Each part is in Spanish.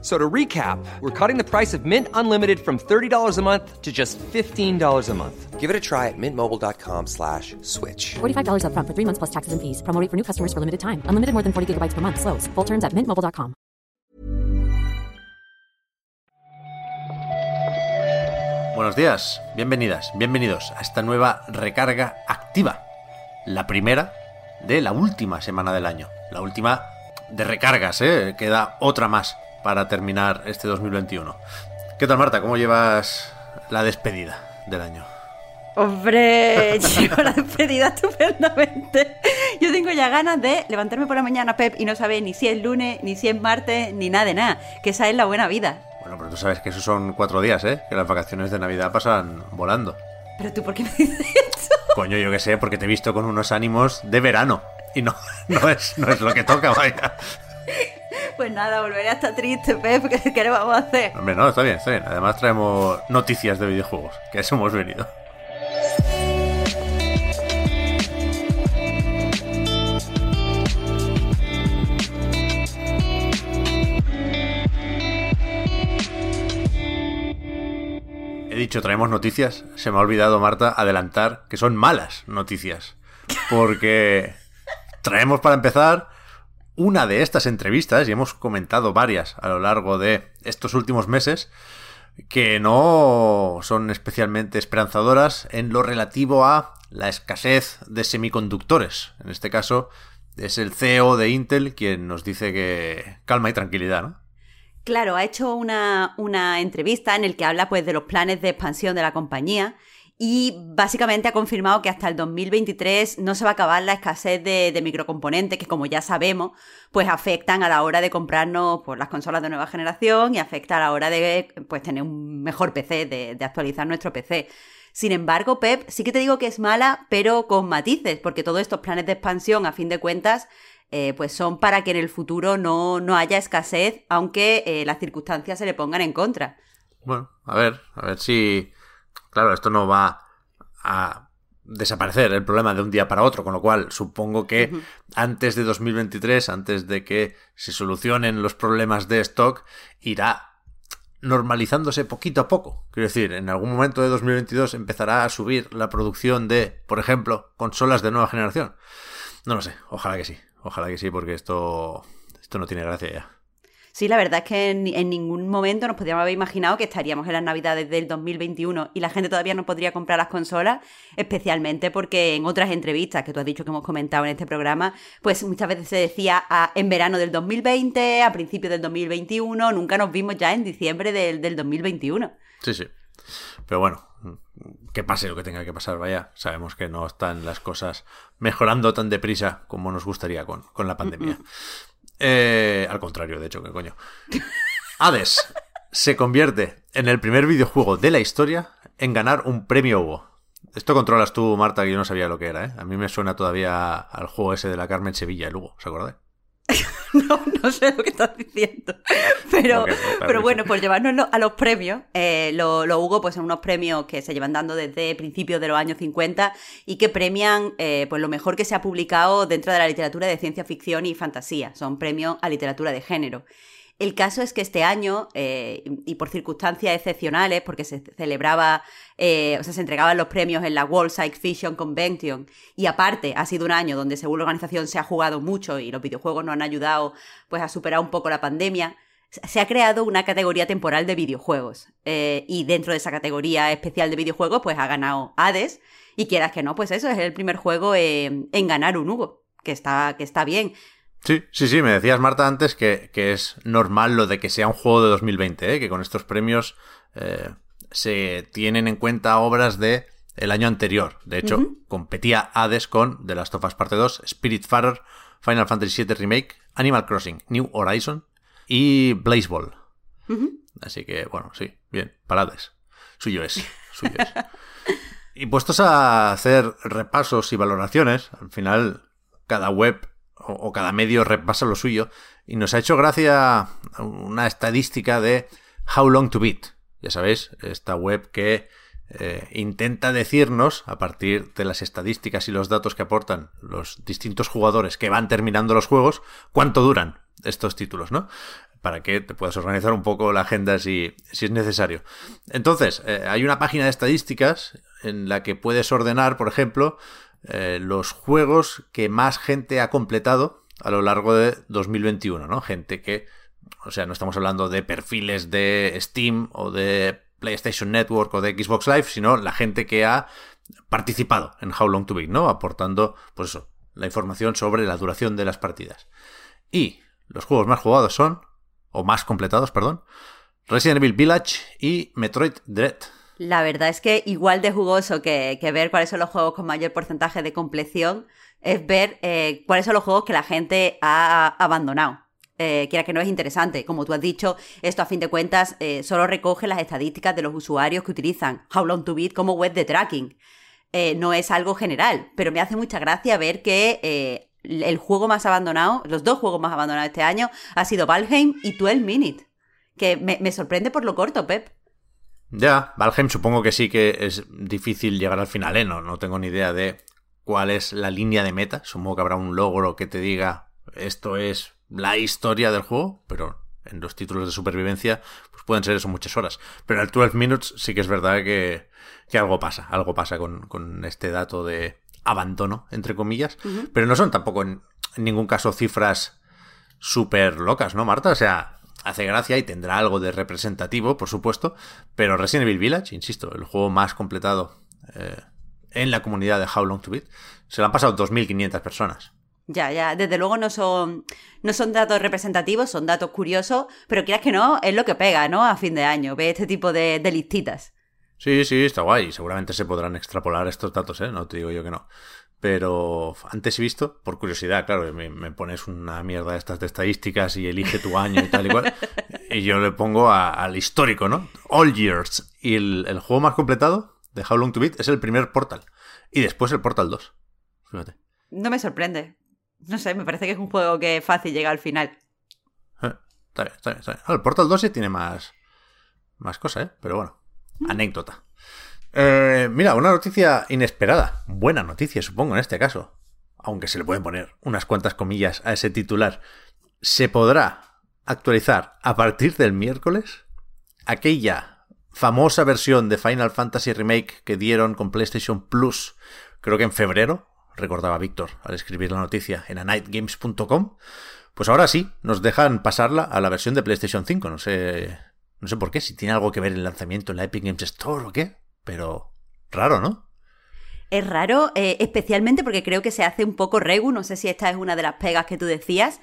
So to recap, we're cutting the price of Mint Unlimited from $30 a month to just $15 a month. Give it a try at mintmobile.com slash switch. $45 upfront for three months plus taxes and fees. Promo rate for new customers for limited time. Unlimited more than 40 gigabytes per month. Slows. Full terms at mintmobile.com. Buenos días, bienvenidas, bienvenidos a esta nueva recarga activa. La primera de la última semana del año. La última de recargas, ¿eh? Queda otra más para terminar este 2021. ¿Qué tal, Marta? ¿Cómo llevas la despedida del año? Hombre, llevo la despedida estupendamente. Yo tengo ya ganas de levantarme por la mañana, Pep, y no saber ni si es lunes, ni si es martes, ni nada de nada. Que esa es la buena vida. Bueno, pero tú sabes que esos son cuatro días, ¿eh? Que las vacaciones de Navidad pasan volando. Pero tú, ¿por qué me dices esto? Coño, yo qué sé, porque te he visto con unos ánimos de verano. Y no, no, es, no es lo que toca, vaya. Pues nada, volveré a estar triste, Pep. ¿Qué, le vamos a hacer? Hombre, no, está bien, está bien. Además traemos noticias de videojuegos, que a eso hemos venido. He dicho traemos noticias, se me ha olvidado, Marta, adelantar que son malas noticias. Porque traemos para empezar una de estas entrevistas, y hemos comentado varias a lo largo de estos últimos meses, que no son especialmente esperanzadoras en lo relativo a la escasez de semiconductores. En este caso, es el CEO de Intel quien nos dice que calma y tranquilidad, ¿no? Claro, ha hecho una, una entrevista en el que habla pues de los planes de expansión de la compañía y básicamente ha confirmado que hasta el 2023 no se va a acabar la escasez de, microcomponentes que como ya sabemos pues afectan a la hora de comprarnos pues, las consolas de nueva generación y afecta a la hora de pues tener un mejor PC, de, de actualizar nuestro PC. Sin embargo, Pep, sí que te digo que es mala, pero con matices, porque todos estos planes de expansión, a fin de cuentas, eh, pues son para que en el futuro no, no haya escasez, aunque eh, las circunstancias se le pongan en contra. Bueno, a ver, a ver si... Claro, esto no va a desaparecer el problema de un día para otro, con lo cual supongo que Ujú. antes de 2023, antes de que se solucionen los problemas de stock, irá normalizándose poquito a poco. Quiero decir, en algún momento de 2022 empezará a subir la producción de, por ejemplo, consolas de nueva generación. No lo sé, ojalá que sí, ojalá que sí, porque esto, esto no tiene gracia ya. Sí, la verdad es que en, en ningún momento nos podríamos haber imaginado que estaríamos en las navidades del 2021 y la gente todavía no podría comprar las consolas, especialmente porque en otras entrevistas que tú has dicho que hemos comentado en este programa, pues muchas veces se decía a- en verano del 2020, a principios del 2021, nunca nos vimos ya en diciembre del, del 2021. Sí, sí. Pero bueno, que pase lo que tenga que pasar, vaya. Sabemos que no están las cosas mejorando tan deprisa como nos gustaría con, con la pandemia. Eh, al contrario, de hecho, que coño. Hades se convierte en el primer videojuego de la historia en ganar un premio Hugo. Esto controlas tú, Marta, que yo no sabía lo que era, ¿eh? A mí me suena todavía al juego ese de la Carmen Sevilla, el Hugo, ¿se acordáis? No, no sé lo que estás diciendo. Pero, claro pero bueno, por llevarnos a los premios, eh, lo, lo Hugo, pues son unos premios que se llevan dando desde principios de los años 50 y que premian eh, pues lo mejor que se ha publicado dentro de la literatura de ciencia ficción y fantasía. Son premios a literatura de género. El caso es que este año, eh, y por circunstancias excepcionales, porque se celebraba, eh, o sea, se entregaban los premios en la World Science Fiction Convention, y aparte ha sido un año donde según la organización se ha jugado mucho y los videojuegos nos han ayudado pues a superar un poco la pandemia, se ha creado una categoría temporal de videojuegos. Eh, y dentro de esa categoría especial de videojuegos, pues ha ganado Hades, y quieras que no, pues eso es el primer juego en, ganar un Hugo, que está, que está bien. Sí, sí, sí, me decías, Marta, antes que, que es normal lo de que sea un juego de 2020, ¿eh? que con estos premios eh, se tienen en cuenta obras de el año anterior. De hecho, competía Hades con The Last of Us Parte 2, Spiritfarer, Final Fantasy VII Remake, Animal Crossing, New Horizon y Blaze Ball. Así que, bueno, sí, bien, para Hades. Suyo es, suyo es. Y puestos a hacer repasos y valoraciones, al final cada web o, cada medio repasa lo suyo. y nos ha hecho gracia una estadística de How Long to Beat. Ya sabéis, esta web que eh, intenta decirnos, a partir de las estadísticas y los datos que aportan los distintos jugadores que van terminando los juegos, cuánto duran estos títulos, ¿no? Para que te puedas organizar un poco la agenda si, si es necesario. Entonces, eh, hay una página de estadísticas en la que puedes ordenar, por ejemplo, eh, los juegos que más gente ha completado a lo largo de 2021, ¿no? Gente que, o sea, no estamos hablando de perfiles de Steam o de PlayStation Network o de Xbox Live, sino la gente que ha participado en How Long to Beat, ¿no? Aportando, pues eso, la información sobre la duración de las partidas. Y los juegos más jugados son, o más completados, perdón, Resident Evil Village y Metroid Dread. La verdad es que igual de jugoso que, ver cuáles son los juegos con mayor porcentaje de compleción es ver eh, cuáles son los juegos que la gente ha abandonado. Eh, que no es interesante. Como tú has dicho, esto a fin de cuentas eh, solo recoge las estadísticas de los usuarios que utilizan How Long to Beat como web de tracking. Eh, no es algo general, pero me hace mucha gracia ver que el juego más abandonado, los dos juegos más abandonados este año, ha sido Valheim y 12 Minute. Que me, me sorprende por lo corto, Pep. Ya, Valheim supongo que sí que es difícil llegar al final, ¿eh? No, no tengo ni idea de cuál es la línea de meta. Supongo que habrá un logro que te diga esto es la historia del juego, pero en los títulos de supervivencia pues pueden ser eso muchas horas. Pero en el 12 Minutes sí que es verdad que, que algo pasa, algo pasa con, con, este dato de abandono, entre comillas. Pero no son tampoco en, en ningún caso cifras súper locas, ¿no, Marta? O sea, hace gracia y tendrá algo de representativo, por supuesto, pero Resident Evil Village, insisto, el juego más completado eh, en la comunidad de How Long to Beat, se lo han pasado 2.500 personas. Ya, ya, desde luego no son, no son datos representativos, son datos curiosos, pero quieras que no, es lo que pega, ¿no? A fin de año, ve este tipo de, de listitas. Sí, sí, está guay. Seguramente se podrán extrapolar estos datos, ¿eh? No te digo yo que no. Pero antes he visto, por curiosidad, claro, me, me pones una mierda de estas de estadísticas y elige tu año y tal y cual. y yo le pongo a, al histórico, ¿no? All Years. Y el, el, juego más completado de How Long to Beat es el primer Portal. Y después el Portal 2. Fíjate. No me sorprende. No sé, me parece que es un juego que es fácil llegar al final. Eh, está bien, está bien, está bien. Ah, el Portal 2 sí tiene más, más cosas, ¿eh? Pero bueno, anécdota. Eh, mira, una noticia inesperada. Buena noticia, supongo, en este caso. Aunque se le pueden poner unas cuantas comillas a ese titular. Se podrá actualizar a partir del miércoles aquella famosa versión de Final Fantasy Remake que dieron con PlayStation Plus, creo que en febrero, recordaba Víctor al escribir la noticia en anightgames.com. Pues ahora sí, nos dejan pasarla a la versión de PlayStation 5. No sé, no sé por qué, si tiene algo que ver el lanzamiento en la Epic Games Store o qué, pero raro, ¿no? Es raro, eh, especialmente porque creo que se hace un poco regu. No sé si esta es una de las pegas que tú decías.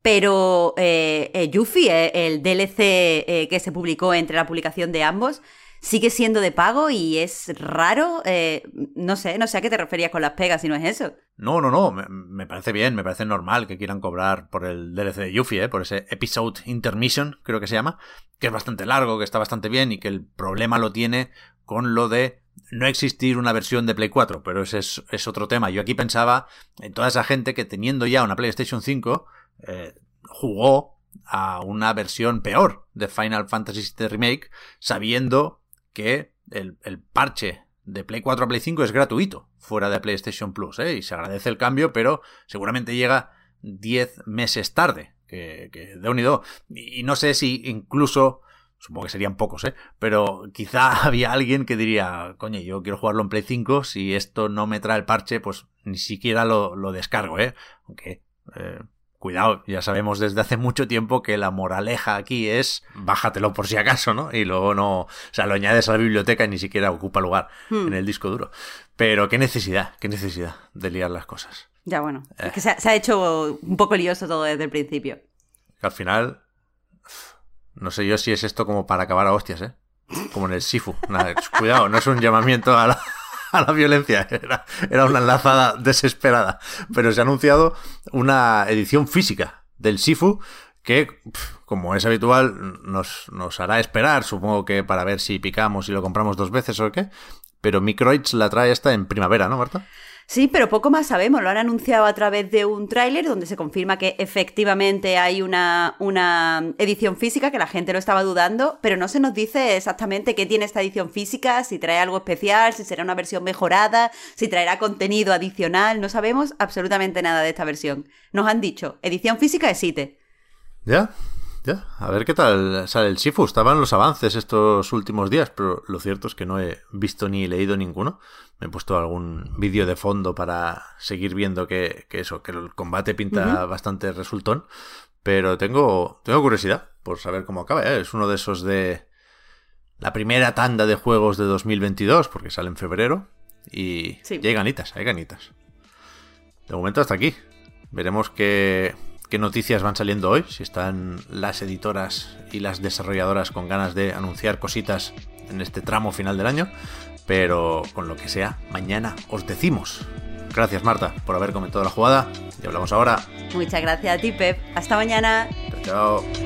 Pero eh, eh, Yuffie, el DLC eh, que se publicó entre la publicación de ambos, sigue siendo de pago y es raro. Eh, no sé, no sé a qué te referías con las pegas si no es eso. No, no, no, me, me, parece bien, me parece normal que quieran cobrar por el DLC de Yuffie, ¿eh? por ese Episode Intermission, creo que se llama, que es bastante largo, que está bastante bien y que el problema lo tiene con lo de no existir una versión de Play 4, pero ese es, es otro tema. Yo aquí pensaba en toda esa gente que teniendo ya una PlayStation 5, eh, jugó a una versión peor de Final Fantasy VII Remake, sabiendo que el, el, parche de Play 4 a Play 5 es gratuito fuera de PlayStation Plus, ¿eh? y se agradece el cambio, pero seguramente llega 10 meses tarde, que, que de unido. Y no sé si incluso, supongo que serían pocos, ¿eh? pero quizá había alguien que diría, coño, yo quiero jugarlo en Play 5, si esto no me trae el parche, pues ni siquiera lo, lo descargo, ¿eh? aunque... Eh, Cuidado, ya sabemos desde hace mucho tiempo que la moraleja aquí es bájatelo por si acaso, ¿no? Y luego no, o sea, lo añades a la biblioteca y ni siquiera ocupa lugar hmm. en el disco duro. Pero qué necesidad, qué necesidad de liar las cosas. Ya bueno, eh. es que se ha, se ha, hecho un poco lioso todo desde el principio. Al final, no sé yo si es esto como para acabar a hostias, ¿eh? Como en el Sifu. Nada, cuidado, no es un llamamiento a la, la violencia. Era, era, una enlazada desesperada. Pero se ha anunciado una edición física del Sifu que, como es habitual, nos, nos hará esperar, supongo que para ver si picamos y lo compramos dos veces o qué. Pero Microids la trae esta en primavera, ¿no, Marta? Sí, pero poco más sabemos. Lo han anunciado a través de un tráiler donde se confirma que efectivamente hay una, una edición física, que la gente lo estaba dudando, pero no se nos dice exactamente qué tiene esta edición física, si trae algo especial, si será una versión mejorada, si traerá contenido adicional. No sabemos absolutamente nada de esta versión. Nos han dicho, edición física de Site. ¿Ya? Ya, a ver qué tal sale el Shifu. Estaban los avances estos últimos días, pero lo cierto es que no he visto ni leído ninguno. Me he puesto algún vídeo de fondo para seguir viendo que, eso, que el combate pinta bastante resultón. Pero tengo, tengo curiosidad por saber cómo acaba. ¿eh? Es uno de esos de la primera tanda de juegos de 2022, porque sale en febrero. Y, y hay ganitas, hay ganitas. De momento hasta aquí. Veremos qué, qué noticias van saliendo hoy, si están las editoras y las desarrolladoras con ganas de anunciar cositas en este tramo final del año, pero con lo que sea, mañana os decimos. Gracias Marta por haber comentado la jugada y hablamos ahora. Muchas gracias a ti Pep. Hasta mañana. Chao. chao.